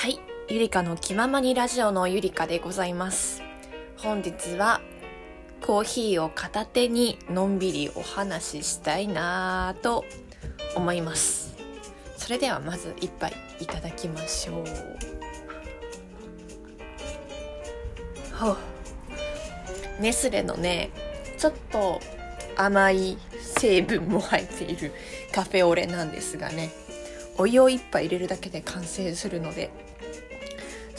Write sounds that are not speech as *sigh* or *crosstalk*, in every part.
はい、ゆりかの気ままにラジオのゆりかでございます。本日はコーヒーを片手にのんびりお話ししたいなぁと思います。それではまず一杯いただきましょう。ほうネスレのね、ちょっと甘い成分も入っているカフェオレなんですがね、お湯を一杯入れるだけで完成するので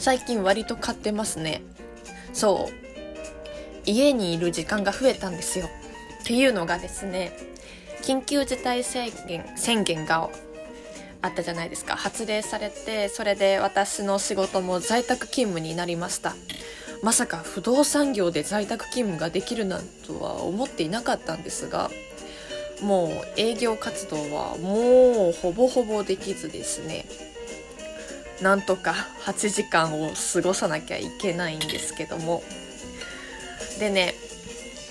最近割と買ってますね。そう。家にいる時間が増えたんですよ。っていうのがですね緊急事態宣言宣言があったじゃないですか。発令されてそれで私の仕事も在宅勤務になりました。まさか不動産業で在宅勤務ができるなんとは思っていなかったんですがもう営業活動はもうほぼほぼできずですね。なんとか8時間を過ごさなきゃいけないんですけども。でね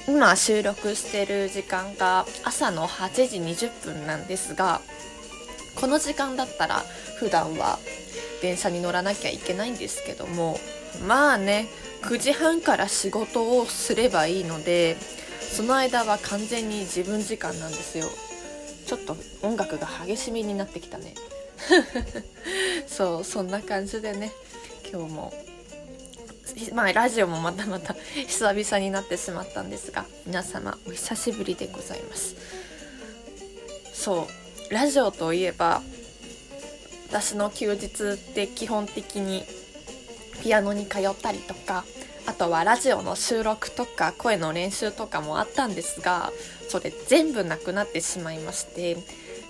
今収録してる時間が朝の8時20分なんですがこの時間だったら普段は電車に乗らなきゃいけないんですけどもまあね9時半から仕事をすればいいのでその間は完全に自分時間なんですよ。ちょっと音楽が激しめになってきたね。そうそんな感じでね今日も。まあラジオもまたまた *laughs* 久々になってしまったんですが皆様お久しぶりでございます。そうラジオといえば私の休日って基本的にピアノに通ったりとかあとはラジオの収録とか声の練習とかもあったんですがそれ全部なくなってしまいまして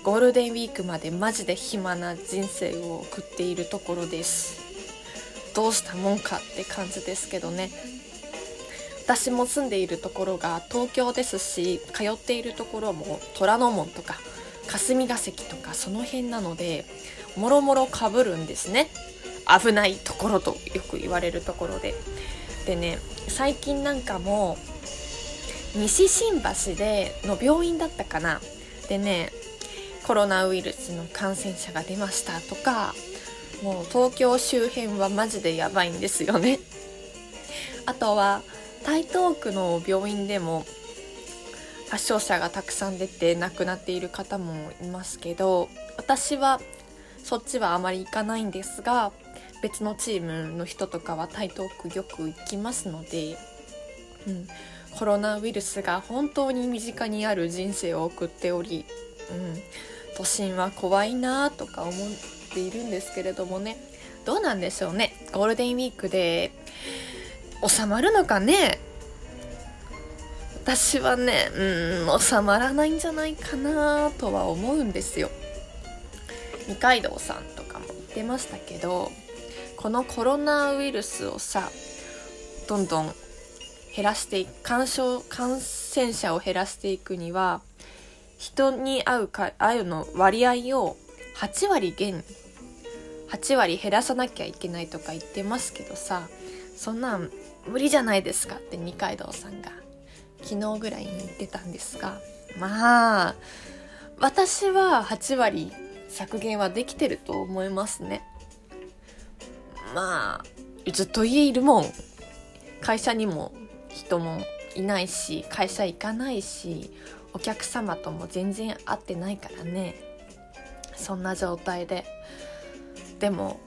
ゴールデンウィークまでマジで暇な人生を送っているところです。どうしたもんかって感じですけどね。私も住んでいるところが東京ですし通っているところも虎ノ門とか霞が関とかその辺なのでもろもろかぶるんですね。危ないところとよく言われるところで。でね最近なんかも西新橋での病院だったかな。でねコロナウイルスの感染者が出ましたとかもう東京周辺はマジでやばいんですよね。あとは台東区の病院でも発症者がたくさん出て亡くなっている方もいますけど私はそっちはあまり行かないんですが別のチームの人とかは台東区よく行きますので、うん、コロナウイルスが本当に身近にある人生を送っており、うん、都心は怖いなとか思っているんですけれどもね。どうなんでしょうね。ゴールデンウィークで収まるのかね。私はねうん収まらないんじゃないかなとは思うんですよ。二階堂さんとかも言ってましたけどこのコロナウイルスをさどんどん減らしていく感症感染者を減らしていくには人に会うか会うの割合を8割減8割減らさなきゃいけないとか言ってますけどさそんなん無理じゃないですかって二階堂さんが昨日ぐらいに言ってたんですが。まあ私は8割削減はできてると思いますね。まあずっと家いるもん。会社にも人もいないし会社行かないしお客様とも全然会ってないからね。そんな状態で。でも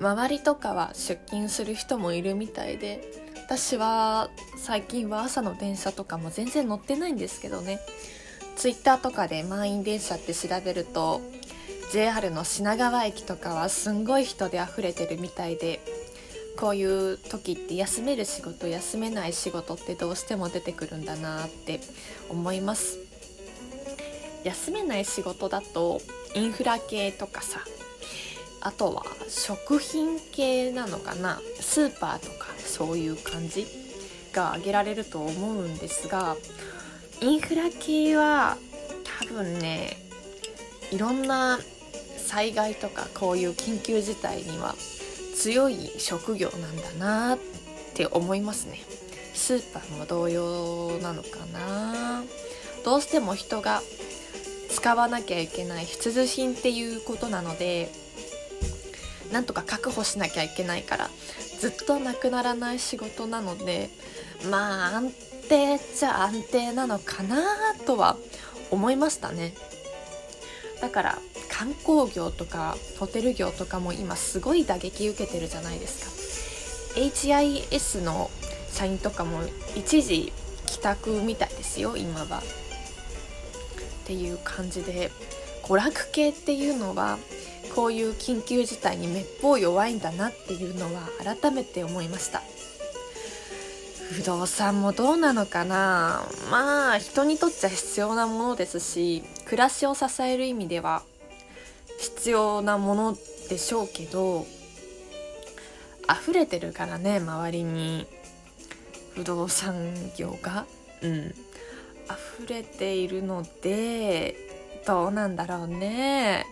周りとかは出勤する人もいるみたいで私は最近は朝の電車とかも全然乗ってないんですけどね。ツイッターとかで満員電車って調べると JR の品川駅とかはすんごい人で溢れてるみたいでこういう時って休める仕事休めない仕事ってどうしても出てくるんだなって思います。休めない仕事だとインフラ系とかさあとは食品系なのかなスーパーとかそういう感じが挙げられると思うんですがインフラ系は多分ねいろんな災害とかこういう緊急事態には強い職業なんだなって思いますね。スーパーも同様なのかな。どうしても人が使わなきゃいけない必需品っていうことなのでなんとか確保しなきゃいけないからずっとなくならない仕事なのでまあ安定っちゃ安定なのかなとは思いましたね。だから観光業とかホテル業とかも今すごい打撃受けてるじゃないですか。HIS の社員とかも一時帰宅みたいですよ今は。っていう感じで娯楽系っていうのはこういう緊急事態にめっぽう弱いんだなっていうのは改めて思いました。不動産もどうなのかな？まあ人にとっちゃ必要なものですし暮らしを支える意味では必要なものでしょうけど溢れてるからね周りに。不動産業が。うん。溢れているのでどうなんだろうね。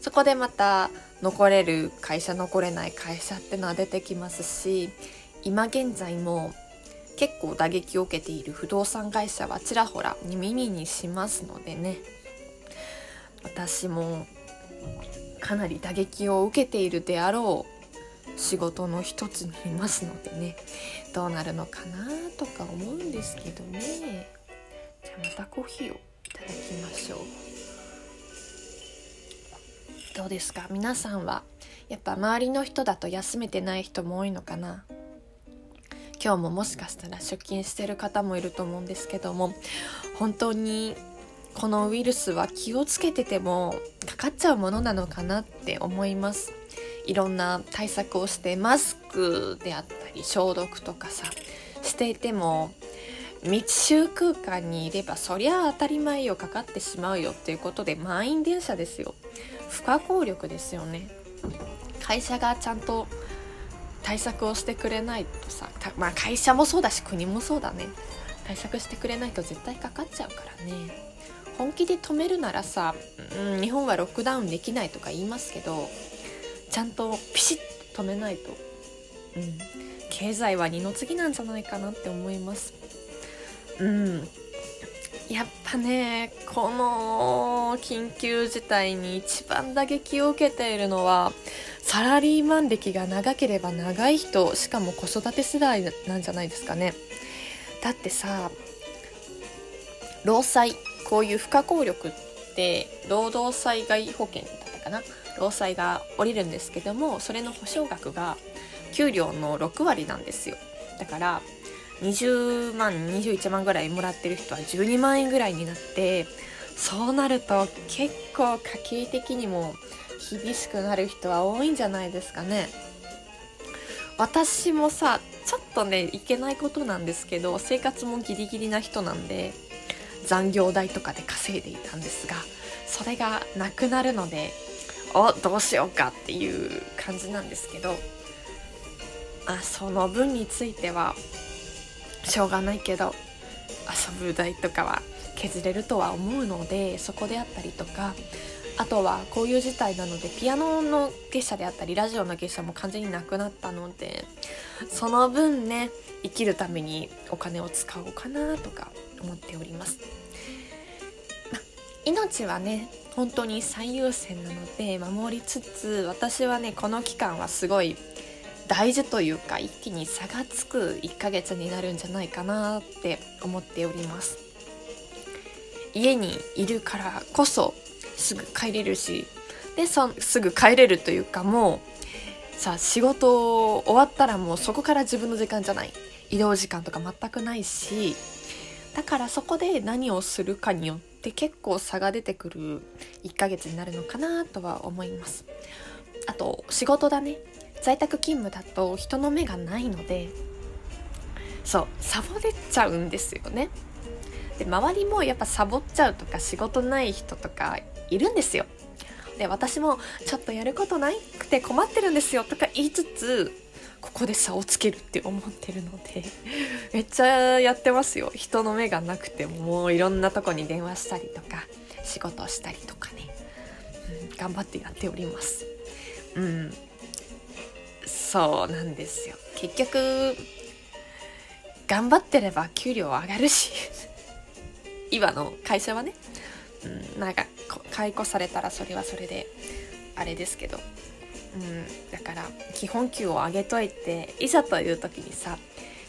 そこでまた残れる会社残れない会社ってのは出てきますし今現在も結構打撃を受けている不動産会社はちらほら耳にしますのでね。私もかなり打撃を受けているであろう仕事の一つにいますのでね。どうなるのかなとか思うんですけどね。コーヒーをいただきましょう。どうですか？皆さんはやっぱ周りの人だと休めてない人も多いのかな？今日ももしかしたら出勤してる方もいると思うんですけども本当にこのウイルスは気をつけててもかかっちゃうものなのかなって思います。いろんな対策をしてマスクであったり消毒とかさしていても密集空間にいればそりゃ当たり前よかかってしまうよっていうことで満員電車ですよ。不可抗力ですよね。会社がちゃんと対策をしてくれないとさまあ会社もそうだし国もそうだね。対策してくれないと絶対かかっちゃうからね。本気で止めるならさ、うん、日本はロックダウンできないとか言いますけどちゃんとピシッと止めないと、うん、経済は二の次なんじゃないかなって思います。うん。やっぱねこの緊急事態に一番打撃を受けているのはサラリーマン歴が長ければ長い人しかも子育て世代なんじゃないですかね。だってさ労災こういう不可抗力って労働災害保険だったかな。労災が下りるんですけどもそれの保証額が給料の6割なんですよ。だから20万21万ぐらいもらってる人は12万円ぐらいになってそうなると結構家計的にも厳しくなる人は多いんじゃないですかね。私もさちょっとねいけないことなんですけど生活もギリギリな人なんで残業代とかで稼いでいたんですがそれがなくなるのでおどうしようかっていう感じなんですけどあその分についてはしょうがないけど遊ぶ代とかは削れるとは思うのでそこであったりとかあとはこういう事態なのでピアノの月謝であったりラジオの月謝も完全になくなったのでその分ね生きるためにお金を使おうかなとか思っております、ま、命はね本当に最優先なので守りつつ私はねこの期間はすごい大事というか一気に差がつく1ヶ月になるんじゃないかなって思っております。家にいるからこそすぐ帰れるしでそすぐ帰れるというかもうさ仕事終わったらもうそこから自分の時間じゃない。移動時間とか全くないしだからそこで何をするかによって結構差が出てくる1ヶ月になるのかなとは思います。あと仕事だね。在宅勤務だと人の目がないのでそうサボれちゃうんですよね。で周りもやっぱサボっちゃうとか仕事ない人とかいるんですよ。で私もちょっとやることなくて困ってるんですよとか言いつつここで差をつけるって思ってるので *laughs* めっちゃやってますよ。人の目がなくてももういろんなとこに電話したりとか仕事したりとかね、うん、頑張ってやっております。うん。そうなんですよ。結局頑張ってれば給料上がるし。*laughs* 今の会社はね、うん、なんか解雇されたらそれはそれであれですけど。うん、だから基本給を上げといていざという時にさ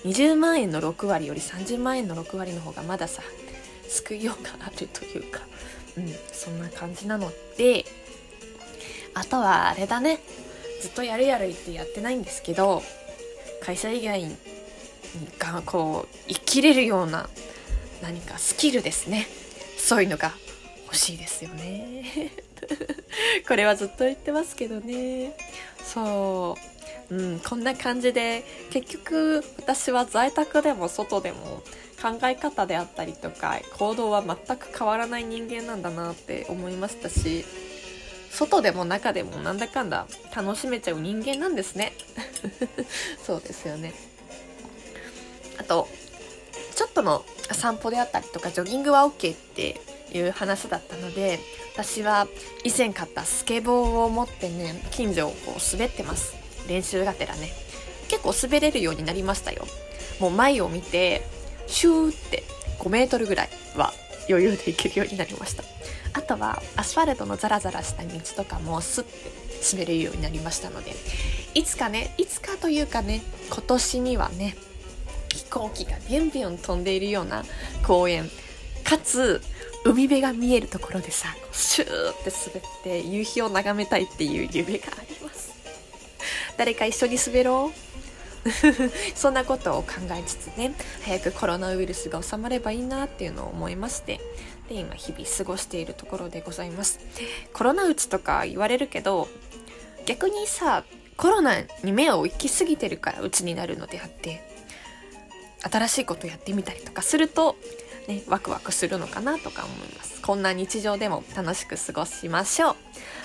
20万円の6割より30万円の6割の方がまださ救いようがあるというか、うん、そんな感じなのであとはあれだね。ずっとやるやる言ってやってないんですけど会社以外がこう生きれるような何かスキルですね。そういうのが欲しいですよね。*laughs* これはずっと言ってますけどね。そう。うんこんな感じで結局私は在宅でも外でも考え方であったりとか行動は全く変わらない人間なんだなって思いましたし外でも中でもなんだかんだ楽しめちゃう人間なんですね。*laughs* そうですよね。あとちょっとの散歩であったりとかジョギングは OK っていう話だったので私は以前買ったスケボーを持ってね近所をこう滑ってます。練習がてらね。結構滑れるようになりましたよ。もう前を見てシューって5メートルぐらいは余裕で行けるようになりました。あとはアスファルトのザラザラした道とかもスッて滑れるようになりましたのでいつかねいつかというかね今年にはね飛行機がビュンビュン飛んでいるような公園かつ海辺が見えるところでさシューって滑って夕日を眺めたいっていう夢があります。誰か一緒に滑ろう。*laughs* そんなことを考えつつね早くコロナウイルスが収まればいいなっていうのを思いましてで今日々過ごしているところでございますコロナうつとか言われるけど逆にさコロナに目を行き過ぎてるからうつになるのであって新しいことやってみたりとかするとね、ワクワクするのかなとか思います。こんな日常でも楽しく過ごしましょう。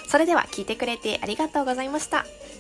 それでは聞いてくれてありがとうございました。